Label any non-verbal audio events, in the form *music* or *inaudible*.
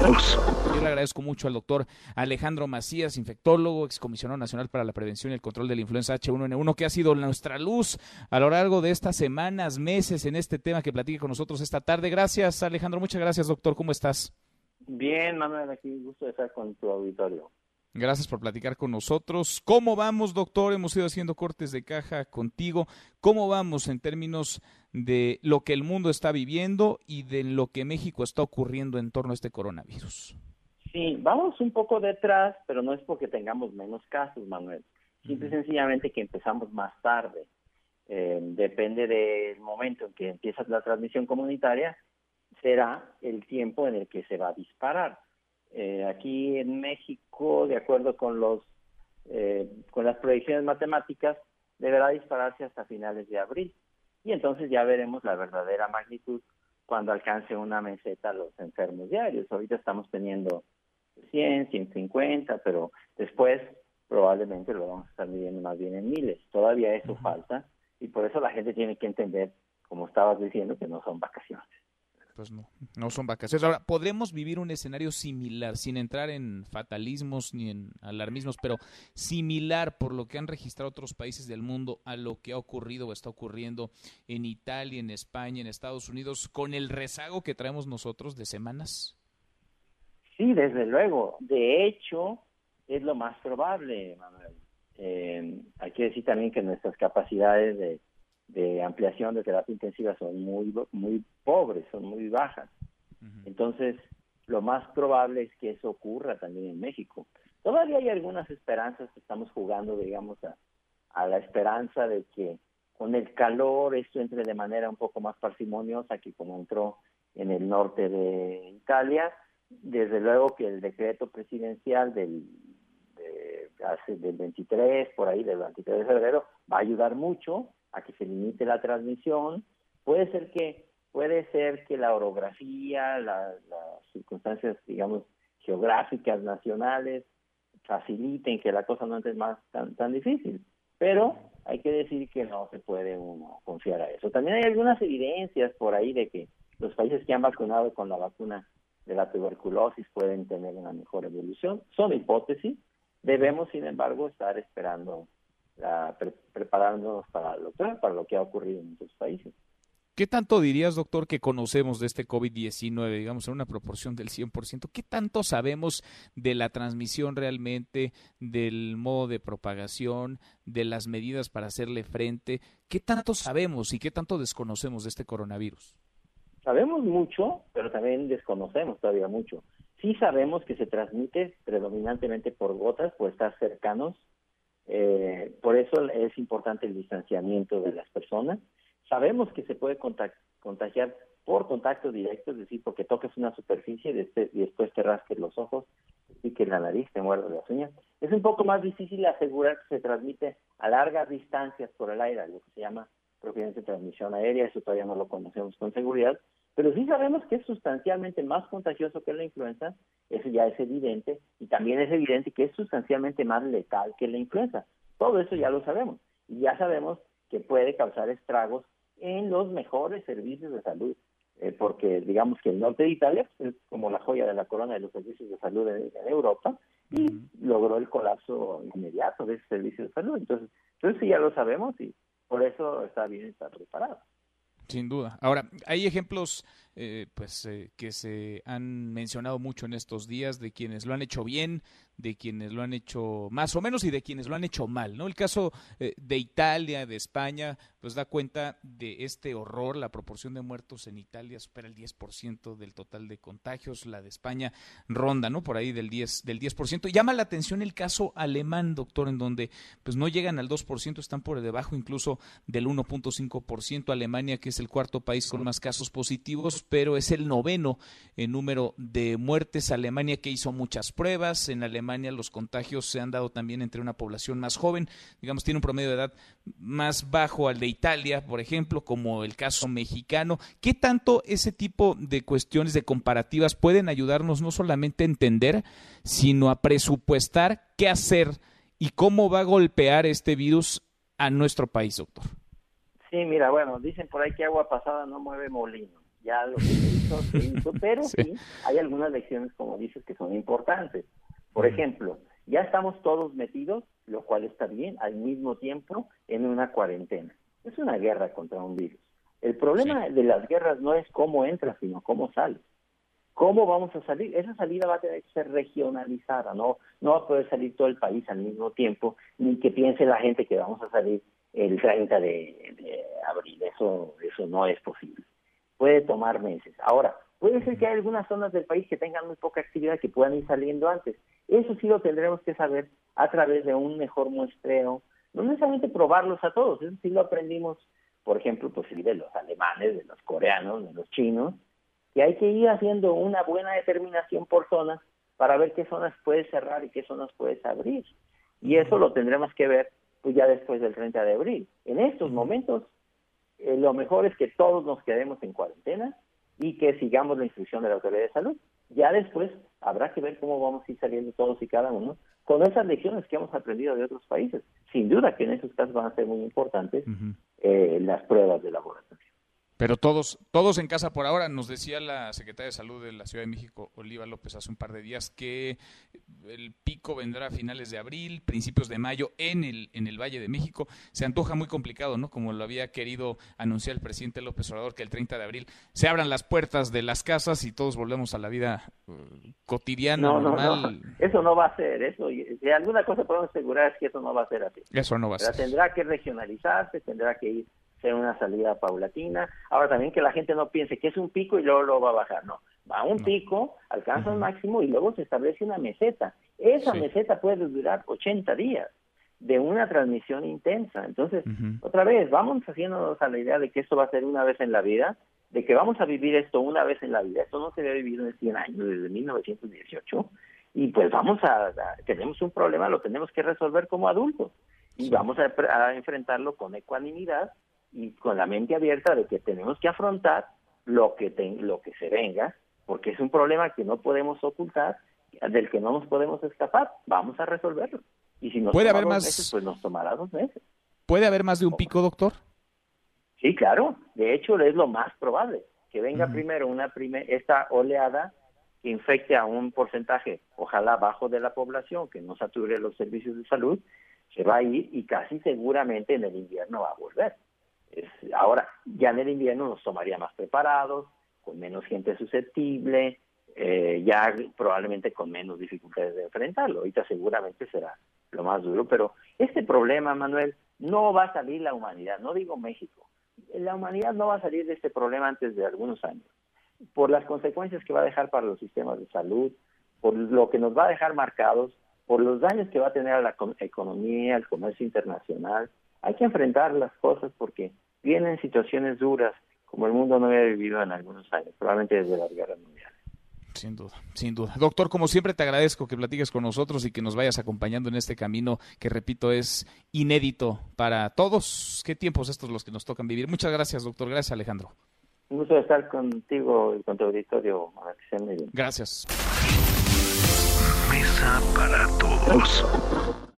Yo le agradezco mucho al doctor Alejandro Macías, infectólogo, excomisionado nacional para la prevención y el control de la influenza H1N1, que ha sido nuestra luz a lo largo de estas semanas, meses en este tema que platique con nosotros esta tarde. Gracias, Alejandro. Muchas gracias, doctor. ¿Cómo estás? Bien, Manuel, aquí gusto de estar con tu auditorio. Gracias por platicar con nosotros. ¿Cómo vamos, doctor? Hemos ido haciendo cortes de caja contigo. ¿Cómo vamos en términos de lo que el mundo está viviendo y de lo que México está ocurriendo en torno a este coronavirus? Sí, vamos un poco detrás, pero no es porque tengamos menos casos, Manuel. Simple y sencillamente que empezamos más tarde. Eh, depende del momento en que empieza la transmisión comunitaria, será el tiempo en el que se va a disparar. Eh, aquí en México, de acuerdo con los eh, con las proyecciones matemáticas, deberá dispararse hasta finales de abril. Y entonces ya veremos la verdadera magnitud cuando alcance una meseta los enfermos diarios. Ahorita estamos teniendo 100, 150, pero después probablemente lo vamos a estar midiendo más bien en miles. Todavía eso falta y por eso la gente tiene que entender, como estabas diciendo, que no son vacaciones pues no, no son vacaciones. Ahora, podremos vivir un escenario similar, sin entrar en fatalismos ni en alarmismos, pero similar por lo que han registrado otros países del mundo a lo que ha ocurrido o está ocurriendo en Italia, en España, en Estados Unidos, con el rezago que traemos nosotros de semanas. Sí, desde luego. De hecho, es lo más probable, Manuel. Eh, hay que decir también que nuestras capacidades de de ampliación de terapia intensiva son muy muy pobres, son muy bajas. Entonces, lo más probable es que eso ocurra también en México. Todavía hay algunas esperanzas que estamos jugando, digamos, a, a la esperanza de que con el calor esto entre de manera un poco más parsimoniosa que como entró en el norte de Italia. Desde luego que el decreto presidencial del, de, hace, del 23, por ahí, del 23 de febrero, va a ayudar mucho a que se limite la transmisión. Puede ser que puede ser que la orografía, las circunstancias, digamos, geográficas nacionales faciliten que la cosa no esté más tan, tan difícil. Pero hay que decir que no se puede uno confiar a eso. También hay algunas evidencias por ahí de que los países que han vacunado con la vacuna de la tuberculosis pueden tener una mejor evolución. Son hipótesis. Debemos, sin embargo, estar esperando preparándonos para lo, para lo que ha ocurrido en otros países. ¿Qué tanto dirías, doctor, que conocemos de este COVID-19, digamos, en una proporción del 100%? ¿Qué tanto sabemos de la transmisión realmente, del modo de propagación, de las medidas para hacerle frente? ¿Qué tanto sabemos y qué tanto desconocemos de este coronavirus? Sabemos mucho, pero también desconocemos todavía mucho. Sí sabemos que se transmite predominantemente por gotas, por estar cercanos eh, por eso es importante el distanciamiento de las personas. Sabemos que se puede contagiar por contacto directo, es decir, porque toques una superficie y después te rasques los ojos y que la nariz te muerde las uñas. Es un poco más difícil asegurar que se transmite a largas distancias por el aire, lo que se llama propiamente transmisión aérea, eso todavía no lo conocemos con seguridad, pero sí sabemos que es sustancialmente más contagioso que la influenza, eso ya es evidente, y también es evidente que es sustancialmente más letal que la influenza. Todo eso ya lo sabemos. Y ya sabemos que puede causar estragos en los mejores servicios de salud, eh, porque digamos que el norte de Italia pues, es como la joya de la corona de los servicios de salud en, Europa y logró el colapso inmediato de ese servicio de salud. Entonces, entonces sí ya lo sabemos y por eso está bien estar preparado. Sin duda. Ahora, hay ejemplos eh, pues eh, que se han mencionado mucho en estos días de quienes lo han hecho bien, de quienes lo han hecho más o menos y de quienes lo han hecho mal, ¿no? El caso eh, de Italia, de España, pues da cuenta de este horror, la proporción de muertos en Italia supera el 10% del total de contagios, la de España ronda, ¿no? Por ahí del 10 del 10%. Llama la atención el caso alemán, doctor, en donde pues no llegan al 2%, están por debajo incluso del 1.5%, Alemania que es el cuarto país con más casos positivos, pero es el noveno en número de muertes, Alemania que hizo muchas pruebas, en Alemania los contagios se han dado también entre una población más joven, digamos, tiene un promedio de edad más bajo al de Italia, por ejemplo, como el caso mexicano. ¿Qué tanto ese tipo de cuestiones, de comparativas, pueden ayudarnos no solamente a entender, sino a presupuestar qué hacer y cómo va a golpear este virus a nuestro país, doctor? Sí, mira, bueno, dicen por ahí que agua pasada no mueve molino. Ya lo que se hizo, se *laughs* hizo, pero sí. hay algunas lecciones, como dices, que son importantes. Por ejemplo, ya estamos todos metidos, lo cual está bien, al mismo tiempo en una cuarentena. Es una guerra contra un virus. El problema de las guerras no es cómo entras, sino cómo sales. ¿Cómo vamos a salir? Esa salida va a tener que ser regionalizada, no, no va a poder salir todo el país al mismo tiempo, ni que piense la gente que vamos a salir el 30 de, abril. Eso, eso no es posible. Puede tomar meses. Ahora, puede ser que hay algunas zonas del país que tengan muy poca actividad que puedan ir saliendo antes. Eso sí lo tendremos que saber a través de un mejor muestreo, no necesariamente probarlos a todos, eso sí lo aprendimos, por ejemplo, pues de los alemanes, de los coreanos, de los chinos, que hay que ir haciendo una buena determinación por zonas para ver qué zonas puedes cerrar y qué zonas puedes abrir. Y eso lo tendremos que ver pues ya después del 30 de abril. En estos momentos, eh, lo mejor es que todos nos quedemos en cuarentena y que sigamos la instrucción de la autoridad de salud. Ya después habrá que ver cómo vamos a ir saliendo todos y cada uno con esas lecciones que hemos aprendido de otros países. Sin duda que en esos casos van a ser muy importantes eh, las pruebas de laboratorio. Pero todos, todos en casa por ahora. Nos decía la secretaria de Salud de la Ciudad de México, Oliva López, hace un par de días que el pico vendrá a finales de abril, principios de mayo en el, en el Valle de México. Se antoja muy complicado, ¿no? Como lo había querido anunciar el presidente López Obrador, que el 30 de abril se abran las puertas de las casas y todos volvemos a la vida uh, cotidiana, no, normal. No, Eso no va a ser, eso. Si alguna cosa podemos asegurar es que eso no va a ser así. Eso no va a ser. Tendrá que regionalizarse, tendrá que ir ser una salida paulatina. Ahora también que la gente no piense que es un pico y luego lo va a bajar, no. Va a un pico, alcanza un máximo y luego se establece una meseta. Esa meseta puede durar 80 días de una transmisión intensa. Entonces, otra vez, vamos haciéndonos a la idea de que esto va a ser una vez en la vida, de que vamos a vivir esto una vez en la vida. Esto no se había vivido en 100 años, desde 1918. Y pues vamos a, tenemos un problema, lo tenemos que resolver como adultos. Y vamos a enfrentarlo con ecuanimidad y con la mente abierta de que tenemos que afrontar lo que, lo que se venga, porque es un problema que no podemos ocultar, del que no nos podemos escapar, vamos a resolverlo. Y si nos ¿Puede haber más... meses, pues nos tomará dos meses. ¿Puede haber más de un pico, doctor? Sí, claro. De hecho, es lo más probable que venga primero una prime esta oleada que infecte a un porcentaje, ojalá bajo de la población, que no sature los servicios de salud, se va a ir y casi seguramente en el invierno va a volver ahora, ya en el invierno nos tomaría más preparados, con menos gente susceptible, eh, ya probablemente con menos dificultades de enfrentarlo. Ahorita seguramente será lo más duro, pero este problema, Manuel, no va a salir la humanidad, no digo México, la humanidad no va a salir de este problema antes de algunos años, por las consecuencias que va a dejar para los sistemas de salud, por lo que nos va a dejar marcados, por los daños que va a tener a la economía, al comercio internacional, hay que enfrentar las cosas porque vienen situaciones duras como el mundo no había vivido en algunos años, probablemente desde las guerras mundiales. Sin duda, sin duda. Doctor, como siempre te agradezco que platiques con nosotros y que nos vayas acompañando en este camino que, repito, es inédito para todos. ¿Qué tiempos estos los que nos tocan vivir? Muchas gracias, doctor. Gracias, Alejandro. Un gusto estar contigo y con tu auditorio. Gracias. Mesa para todos.